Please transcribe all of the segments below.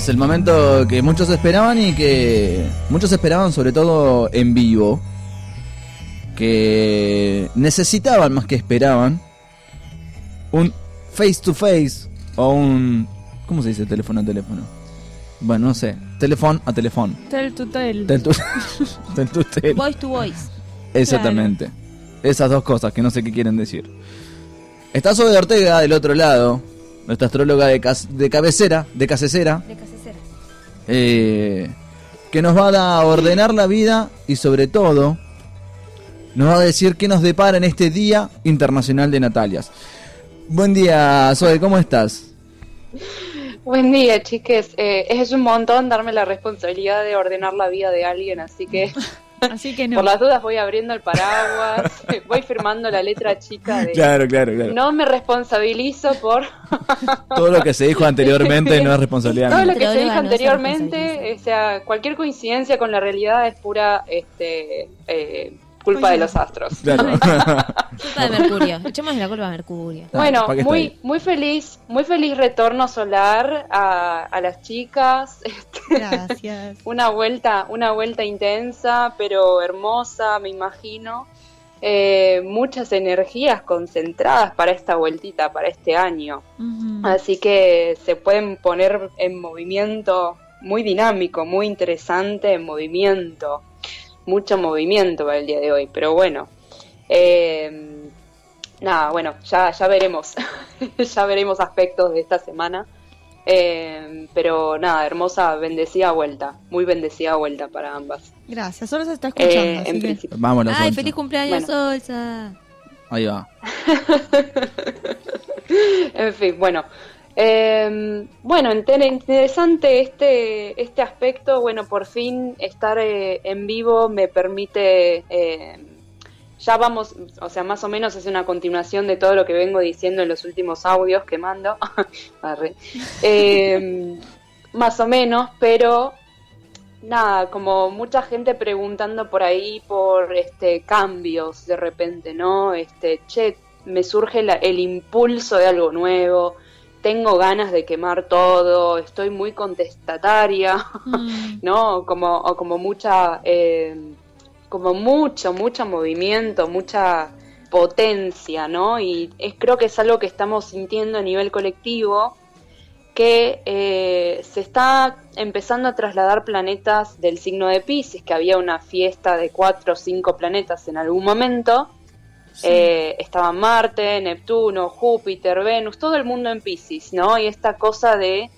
Es el momento que muchos esperaban y que muchos esperaban sobre todo en vivo. Que necesitaban más que esperaban un face to face o un... ¿Cómo se dice teléfono a teléfono? Bueno, no sé. Teléfono a teléfono. Tel to tel. Tel to, tel to tel. Voice to voice. Exactamente. Esas dos cosas que no sé qué quieren decir. Está Zoe Ortega del otro lado, nuestra astróloga de, cas- de cabecera, de casecera, De casecera. eh, que nos va a ordenar la vida y sobre todo nos va a decir qué nos depara en este Día Internacional de Natalias. Buen día, Zoe, ¿cómo estás? Buen día, chiques. Eh, es un montón darme la responsabilidad de ordenar la vida de alguien, así que Así que no. por las dudas voy abriendo el paraguas, voy firmando la letra chica de... Claro, claro, claro. No me responsabilizo por Todo lo que se dijo anteriormente no es responsabilidad todo mía. lo que se dijo no se anteriormente, responsabiliza. o sea, cualquier coincidencia con la realidad es pura este, eh, culpa de los astros. Claro. Culpa de Mercurio. Echemos la culpa a Mercurio. Bueno, ¿para qué está muy, muy feliz, muy feliz retorno solar a, a las chicas. Este, Gracias. una vuelta, una vuelta intensa, pero hermosa, me imagino. Eh, muchas energías concentradas para esta vueltita, para este año. Así que se pueden poner en movimiento muy dinámico, muy interesante en movimiento. Mucho movimiento para el día de hoy, pero bueno. eh, nada, bueno, ya, ya veremos. ya veremos aspectos de esta semana. Eh, pero nada, hermosa, bendecida vuelta. Muy bendecida vuelta para ambas. Gracias. Solo se está escuchando. Eh, así en que- principio. Vámonos. Ay, feliz cumpleaños, Bueno. Solsa. Ahí va. En fin, bueno. Eh, bueno, interesante este, este aspecto. Bueno, por fin estar eh, en vivo me permite. eh, ya vamos, o sea, más o menos es una continuación de todo lo que vengo diciendo en los últimos audios que mando. Eh, más o menos, pero nada, como mucha gente preguntando por ahí por este cambios de repente, ¿no? Este, che, me surge el impulso de algo nuevo, tengo ganas de quemar todo, estoy muy contestataria, Mm. ¿no? Como, o como mucha, eh, como mucho, mucho movimiento, mucha potencia, ¿no? Y es, creo que es algo que estamos sintiendo a nivel colectivo, que eh, se está empezando a trasladar planetas del signo de Pisces, que había una fiesta de cuatro o cinco planetas en algún momento. Eh, estaban Marte, Neptuno, Júpiter, Venus, todo el mundo en Pisces, ¿no? Y esta cosa de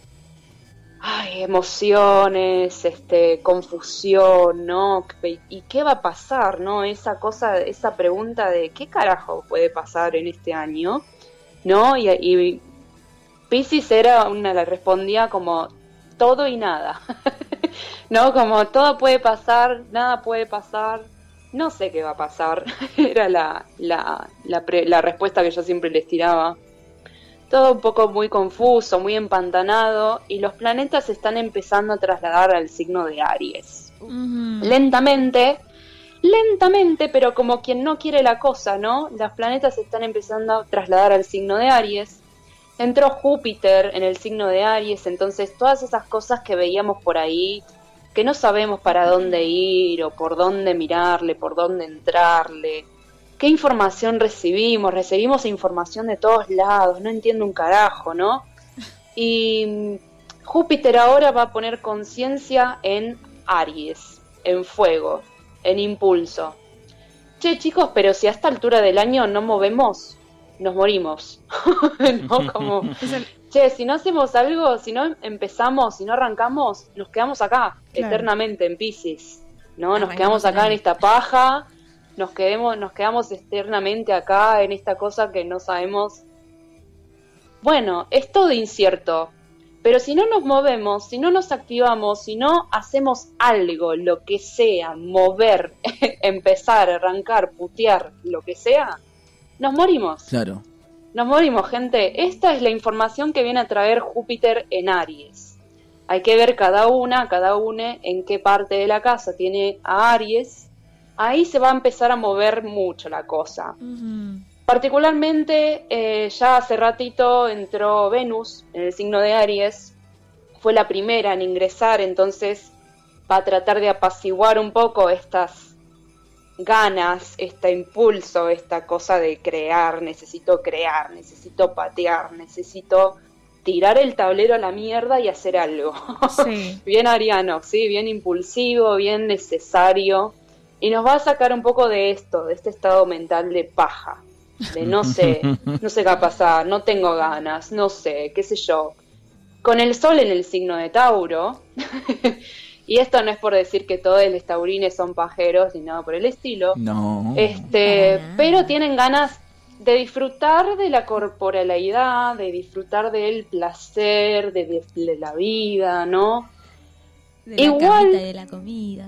ay, emociones, este, confusión, ¿no? ¿Y qué va a pasar, no? Esa cosa, esa pregunta de qué carajo puede pasar en este año, ¿no? Y, y Pisces era una, le respondía como todo y nada, ¿no? Como todo puede pasar, nada puede pasar, no sé qué va a pasar, era la, la, la, pre- la respuesta que yo siempre les tiraba todo un poco muy confuso, muy empantanado, y los planetas se están empezando a trasladar al signo de Aries. Lentamente, lentamente, pero como quien no quiere la cosa, ¿no? Los planetas se están empezando a trasladar al signo de Aries. Entró Júpiter en el signo de Aries, entonces todas esas cosas que veíamos por ahí, que no sabemos para dónde ir o por dónde mirarle, por dónde entrarle, qué información recibimos, recibimos información de todos lados, no entiendo un carajo, ¿no? Y mm, Júpiter ahora va a poner conciencia en Aries, en fuego, en impulso. Che, chicos, pero si a esta altura del año no movemos, nos morimos. ¿No? Como, che, si no hacemos algo, si no empezamos, si no arrancamos, nos quedamos acá, Claro. eternamente en Pisces. ¿no? Nos quedamos acá en esta paja, nos quedemos, nos quedamos eternamente acá en esta cosa que no sabemos. Bueno, es todo incierto. Pero si no nos movemos, si no nos activamos, si no hacemos algo, lo que sea, mover, empezar, arrancar, putear, lo que sea, nos morimos. Claro. Nos morimos, gente. Esta es la información que viene a traer Júpiter en Aries. Hay que ver cada una, cada una, en qué parte de la casa tiene a Aries. Ahí se va a empezar a mover mucho la cosa. Particularmente, eh, ya hace ratito entró Venus en el signo de Aries. fue la primera en ingresar, entonces va a tratar de apaciguar un poco estas ganas, este impulso, esta cosa de crear, necesito crear, necesito patear, necesito tirar el tablero a la mierda y hacer algo. Sí. bien ariano, sí, bien impulsivo, bien necesario. Y nos va a sacar un poco de esto, de este estado mental de paja. De no sé, no sé qué va a pasar, no tengo ganas, no sé, qué sé yo. Con el sol en el signo de Tauro, y esto no es por decir que todos los taurines son pajeros ni nada por el estilo, No. este, pero tienen ganas de disfrutar de la corporalidad, de disfrutar del placer, de, de- de la vida, ¿no? De la Igual- de la comida.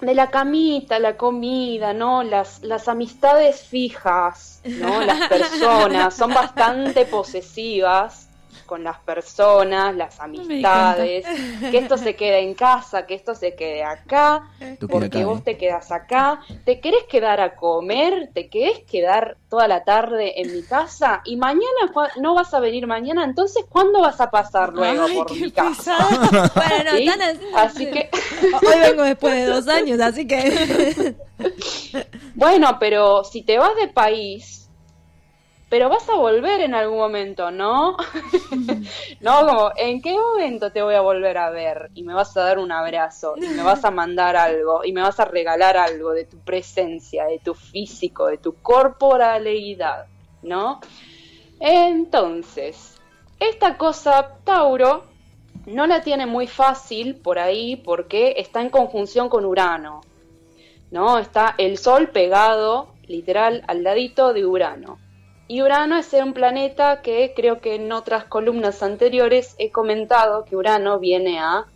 De la camita, la comida, ¿no? Las, las amistades fijas, ¿no? Las personas son bastante posesivas con las personas, las amistades, que esto se quede en casa, que esto se quede acá, Tú porque acá, vos ¿eh? te quedas acá, te querés quedar a comer, te querés quedar toda la tarde en mi casa y mañana no vas a venir mañana, entonces ¿cuándo vas a pasar luego Ay, por qué mi casa? Bueno, ¿Sí? tan así. Así que Hoy vengo después de dos años, así que. Bueno, pero si te vas de país, pero vas a volver en algún momento, ¿no? no, como, ¿en qué momento te voy a volver a ver? Y me vas a dar un abrazo, y me vas a mandar algo, y me vas a regalar algo de tu presencia, de tu físico, de tu corporalidad, ¿no? Entonces, esta cosa, Tauro, no la tiene muy fácil por ahí porque está en conjunción con Urano. ¿no? Está el Sol pegado, literal, al ladito de Urano. Y Urano es un planeta que creo que en otras columnas anteriores he comentado que Urano viene a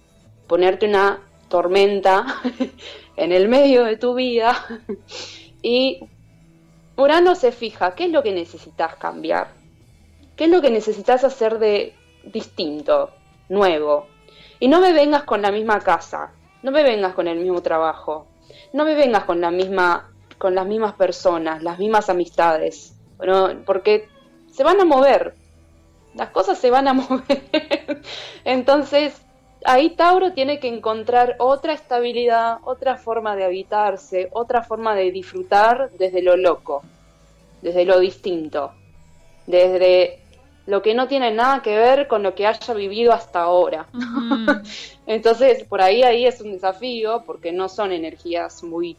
ponerte una tormenta en el medio de tu vida. y Urano se fija, ¿qué es lo que necesitas cambiar? ¿Qué es lo que necesitas hacer de distinto, nuevo? Y no me vengas con la misma casa, no me vengas con el mismo trabajo, no me vengas con la misma con las mismas personas, las mismas amistades, ¿no? porque se van a mover, las cosas se van a mover. Entonces, ahí Tauro tiene que encontrar otra estabilidad, otra forma de habitarse, otra forma de disfrutar desde lo loco, desde lo distinto, desde lo que no tiene nada que ver con lo que haya vivido hasta ahora. Entonces, por ahí ahí es un desafío porque no son energías muy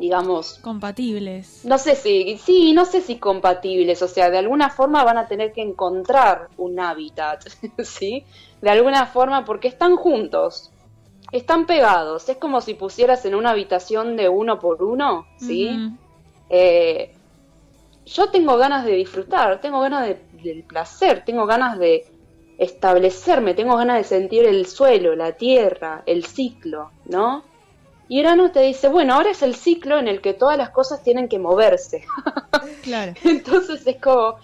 digamos, Compatibles. no sé si, sí, no sé si compatibles, o sea, de alguna forma van a tener que encontrar un hábitat, ¿sí? De alguna forma, porque están juntos, están pegados, es como si pusieras en una habitación de uno por uno, ¿sí? Eh, yo tengo ganas de disfrutar, tengo ganas de- del placer, tengo ganas de establecerme, tengo ganas de sentir el suelo, la tierra, el ciclo, ¿no? Y Urano te dice, bueno, ahora es el ciclo en el que todas las cosas tienen que moverse. Claro. Entonces es como,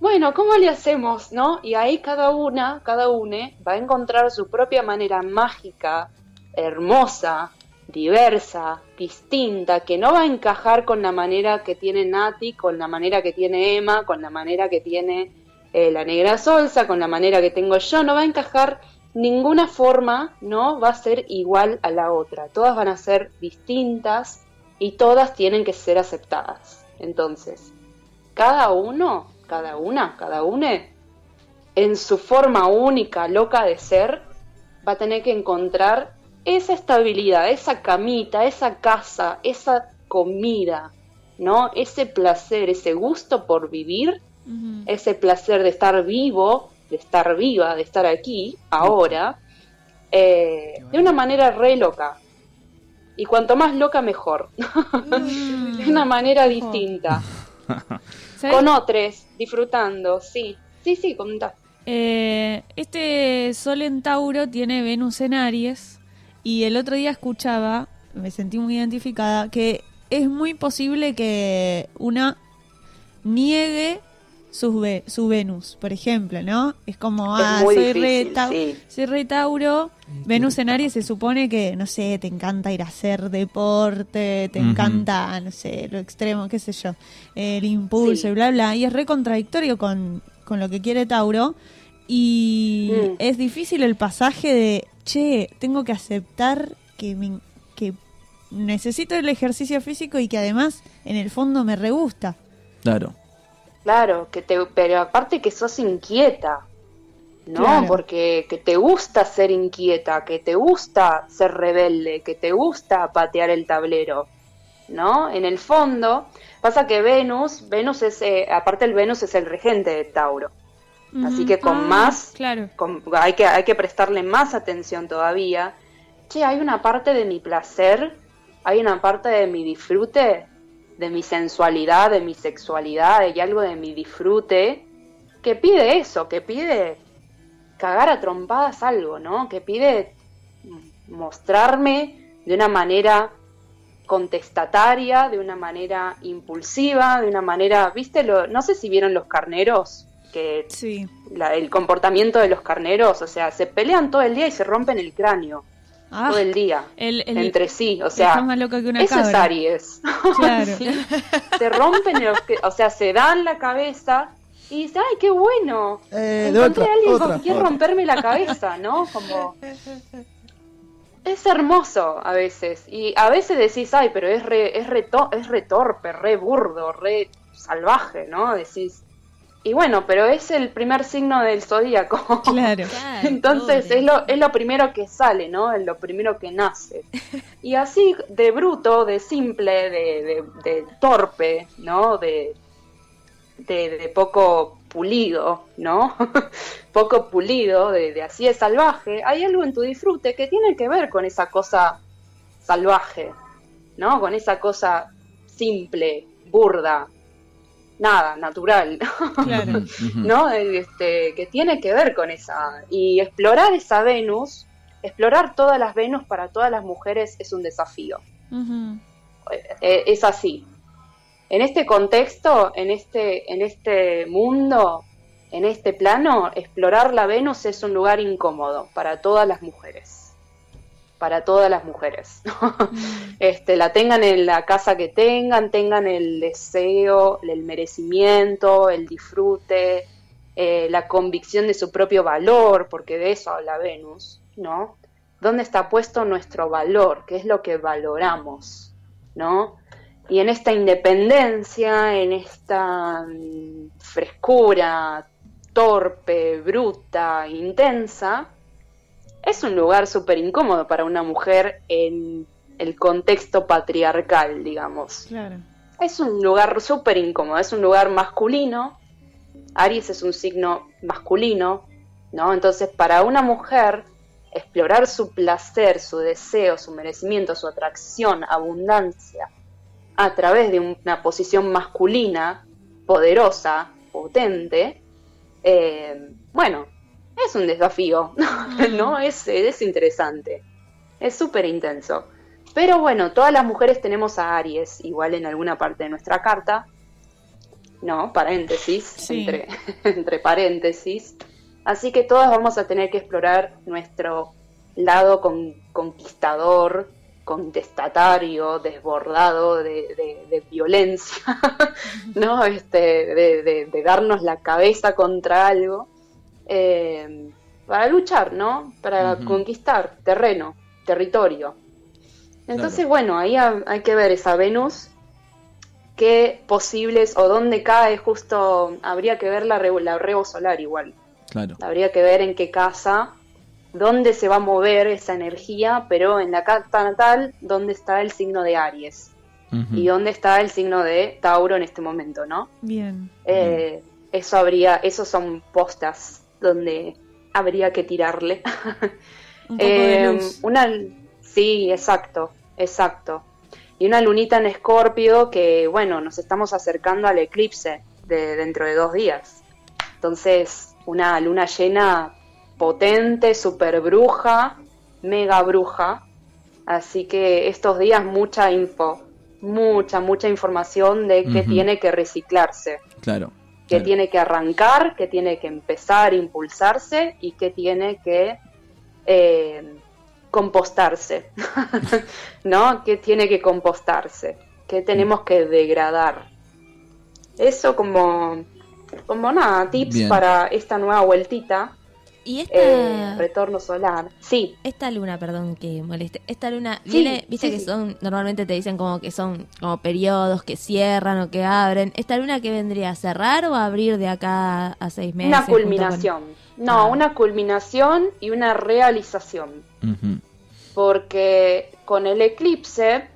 bueno, ¿cómo le hacemos, no? Y ahí cada una, cada une va a encontrar su propia manera mágica, hermosa, diversa, distinta, que no va a encajar con la manera que tiene Nati, con la manera que tiene Emma, con la manera que tiene eh, la negra Solsa, con la manera que tengo yo, no va a encajar ninguna forma, ¿no? Va a ser igual a la otra. Todas van a ser distintas y todas tienen que ser aceptadas. Entonces, cada uno, cada una, cada une, en su forma única, loca de ser, va a tener que encontrar esa estabilidad, esa camita, esa casa, esa comida, ¿no? Ese placer, ese gusto por vivir, ese placer de estar vivo, de estar viva, de estar aquí, ahora, eh, de una manera re loca. Y cuanto más loca, mejor. de una manera distinta. ¿Sabes? Con otros, disfrutando, sí. Sí, sí, contá. Eh, este Sol en Tauro tiene Venus en Aries y el otro día escuchaba, me sentí muy identificada, que es muy posible que una niegue su, ve- su Venus, por ejemplo, ¿no? Es como, Es ah, soy, re difícil, Tau- sí. soy re Tauro, Venus en Aries se supone que, no sé, te encanta ir a hacer deporte, te encanta, no sé, lo extremo, qué sé yo, el impulso Sí. y bla, bla, y es re contradictorio con, con lo que quiere Tauro. Y Mm. es difícil el pasaje de, che, tengo que aceptar que, me- que necesito el ejercicio físico y que además en el fondo me re gusta. Claro. Claro, que te, pero aparte que sos inquieta, ¿no? Claro. Porque que te gusta ser inquieta, que te gusta ser rebelde, que te gusta patear el tablero, ¿no? En el fondo, pasa que Venus, Venus es, eh, aparte el Venus es el regente de Tauro, Así que con Ah, más- Claro. con- hay, que, hay que prestarle más atención todavía. Che, hay una parte de mi placer, hay una parte de mi disfrute, de mi sensualidad, de mi sexualidad, hay algo de mi disfrute que pide eso, que pide cagar a trompadas algo, ¿no? Que pide mostrarme de una manera contestataria, de una manera impulsiva, de una manera, ¿viste? Lo, no sé si vieron los carneros, que Sí. la- el comportamiento de los carneros, o sea, se pelean todo el día y se rompen el cráneo Ah, todo el día el, el- entre sí, o está sea, más loco que una eso es. Aries. Claro. Sí. Se rompen, los que- o sea, se dan la cabeza y dicen, ay, qué bueno. Eh, de Encontré otra, a alguien otra, con quien otra. romperme la cabeza, ¿no? Como es hermoso a veces y a veces decís, ay, pero es re, es re, to- es re torpe, re burdo, re salvaje, ¿no? Decís. Y bueno, pero es el primer signo del zodíaco. Claro. Entonces es lo, es lo primero que sale, ¿no? Es lo primero que nace. Y así de bruto, de simple, de, de- de torpe, ¿no? De, de, de poco pulido, ¿no? poco pulido, de, de así de salvaje, hay algo en tu disfrute que tiene que ver con esa cosa salvaje, ¿no? Con esa cosa simple, burda, nada, natural. Claro. ¿no? Este, que tiene que ver con esa. Y explorar esa Venus, explorar todas las Venus para todas las mujeres es un desafío. Ujú. Eh, es así. En este contexto, en este, en este mundo, en este plano, explorar la Venus es un lugar incómodo para todas las mujeres. Para todas las mujeres. este, la tengan en la casa que tengan, tengan el deseo, el merecimiento, el disfrute, eh, la convicción de su propio valor, porque de eso habla Venus, ¿no? ¿Dónde está puesto nuestro valor? ¿Qué es lo que valoramos? ¿No? Y en esta independencia, en esta mm, frescura torpe, bruta, intensa, es un lugar súper incómodo para una mujer en el contexto patriarcal, digamos. Claro. Es un lugar súper incómodo, es un lugar masculino. Aries es un signo masculino, ¿no? Entonces, para una mujer, explorar su placer, su deseo, su merecimiento, su atracción, abundancia, a través de una posición masculina, poderosa, potente, eh, bueno, es un desafío, ¿no? Es, es interesante, es súper intenso. Pero bueno, todas las mujeres tenemos a Aries, igual en alguna parte de nuestra carta, ¿no? Paréntesis, Sí. entre, entre paréntesis. Así que todas vamos a tener que explorar nuestro lado con- conquistador, contestatario, desbordado de, de- de violencia, ¿no? Este, de, de- de darnos la cabeza contra algo, eh, para luchar, ¿no? Para conquistar terreno, territorio. Entonces, Claro. bueno, ahí ha- hay que ver esa Venus, qué posibles o dónde cae, justo habría que ver la, re- la rebo solar igual. Claro. Habría que ver en qué casa, dónde se va a mover esa energía, pero en la carta natal, dónde está el signo de Aries y dónde está el signo de Tauro en este momento, ¿no? Bien. Eh, eso habría, esos son postas donde habría que tirarle. Un poco Eh, de luz. una, sí, exacto, exacto. Y una lunita en Escorpio que, bueno, nos estamos acercando al eclipse de dentro de dos días. Entonces, una luna llena potente, super bruja, mega bruja. Así que estos días mucha info, mucha, mucha información de que tiene que reciclarse, Claro. Que tiene que arrancar, que tiene que empezar a impulsarse y que tiene que eh, compostarse, ¿no? Que tiene que compostarse, que tenemos que degradar. Eso como como nada, tips Bien. para esta nueva vueltita, Y esta, eh, retorno solar. Sí, esta luna, perdón que moleste, esta luna Sí, viene, viste sí, que sí. son, normalmente te dicen como que son como periodos que cierran o que abren. ¿Esta luna que vendría a cerrar o a abrir de acá a seis meses? una con- culminación. No, Ah. una culminación y una realización. Porque con el eclipse,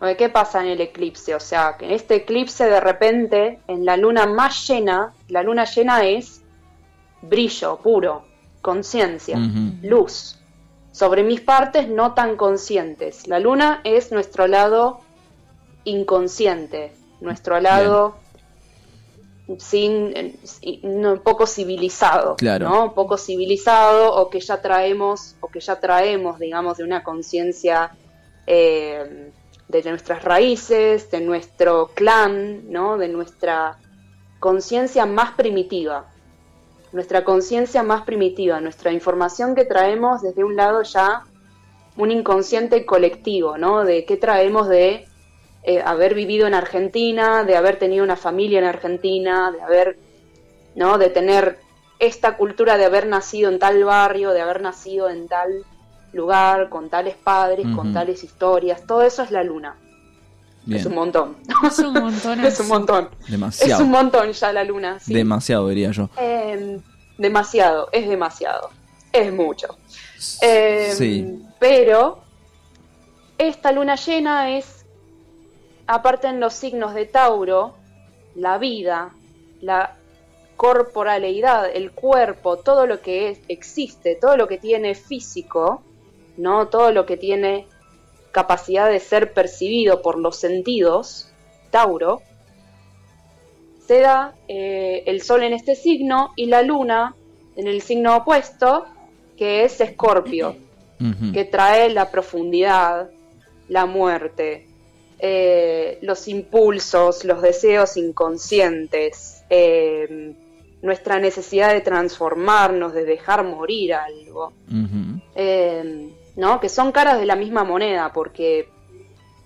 oye, ¿qué pasa en el eclipse? O sea, que en este eclipse de repente, en la luna más llena, la luna llena es brillo puro, conciencia, luz, sobre mis partes no tan conscientes. La luna es nuestro lado inconsciente, nuestro lado sin, eh, no, poco civilizado, Claro. ¿no? Poco civilizado o que ya traemos, o que ya traemos, digamos, de una conciencia eh, de nuestras raíces, de nuestro clan, ¿no? De nuestra conciencia más primitiva, nuestra conciencia más primitiva, nuestra información que traemos desde un lado ya un inconsciente colectivo, ¿no? De qué traemos de eh, haber vivido en Argentina, de haber tenido una familia en Argentina, de haber, ¿no? De tener esta cultura de haber nacido en tal barrio, de haber nacido en tal lugar, con tales padres, con tales historias, todo eso es la luna. Bien. Es un montón. Es un montón. es un montón. Es Demasiado. un montón ya la luna. sí. Demasiado, diría yo. Eh, demasiado, es demasiado. Es mucho. Eh, sí. Pero esta luna llena es, aparte en los signos de Tauro, la vida, la corporaleidad, el cuerpo, todo lo que es, existe, todo lo que tiene físico, ¿no? Todo lo que tiene capacidad de ser percibido por los sentidos, Tauro, se da eh, el sol en este signo y la luna en el signo opuesto, que es Escorpio, que trae la profundidad, la muerte, eh, los impulsos, los deseos inconscientes, eh, nuestra necesidad de transformarnos, de dejar morir algo. Eh, ¿no? Que son caras de la misma moneda, porque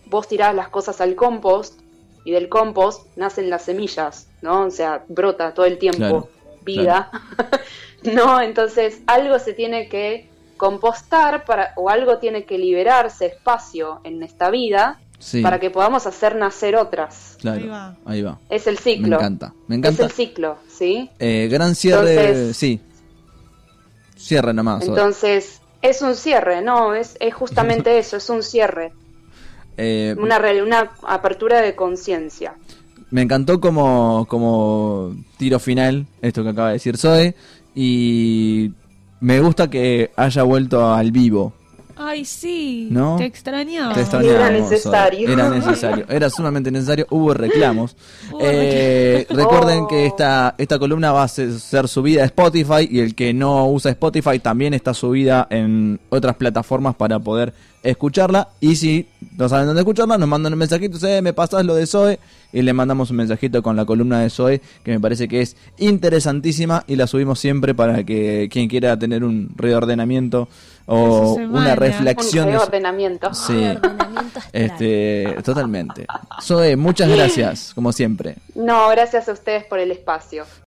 vos tirás las cosas al compost y del compost nacen las semillas, ¿no? O sea, brota todo el tiempo Claro, vida, ¿no? Entonces algo se tiene que compostar para, o algo tiene que liberarse espacio en esta vida Sí, para que podamos hacer nacer otras. claro. Ahí va. Ahí va. Es el Me ciclo. encanta. Me Es encanta. el ciclo, ¿sí? Eh, gran cierre. Entonces- sí. Cierre nomás. Entonces, es un cierre, ¿no? Es, es justamente eso, es un cierre. Eh, una, re- una apertura de conciencia. Me encantó como, como tiro final esto que acaba de decir Zoe. Y me gusta que haya vuelto al vivo. Ay, sí. ¿No? Te extrañaba. Te extrañábamos, Era necesario. Era necesario. Era sumamente necesario. Hubo reclamos. Hubo Eh, recuerden Oh. que esta, esta columna va a ser subida a Spotify y el que no usa Spotify también está subida en otras plataformas para poder escucharla. Y si no saben dónde escucharla, nos mandan un mensajito, eh, me pasas lo de Zoe y le mandamos un mensajito con la columna de Zoe que me parece que es interesantísima y la subimos siempre para que quien quiera tener un reordenamiento o una reflexión Un reordenamiento. Sí. Este, totalmente. Zoe, muchas gracias, como siempre. No, gracias a ustedes por el espacio.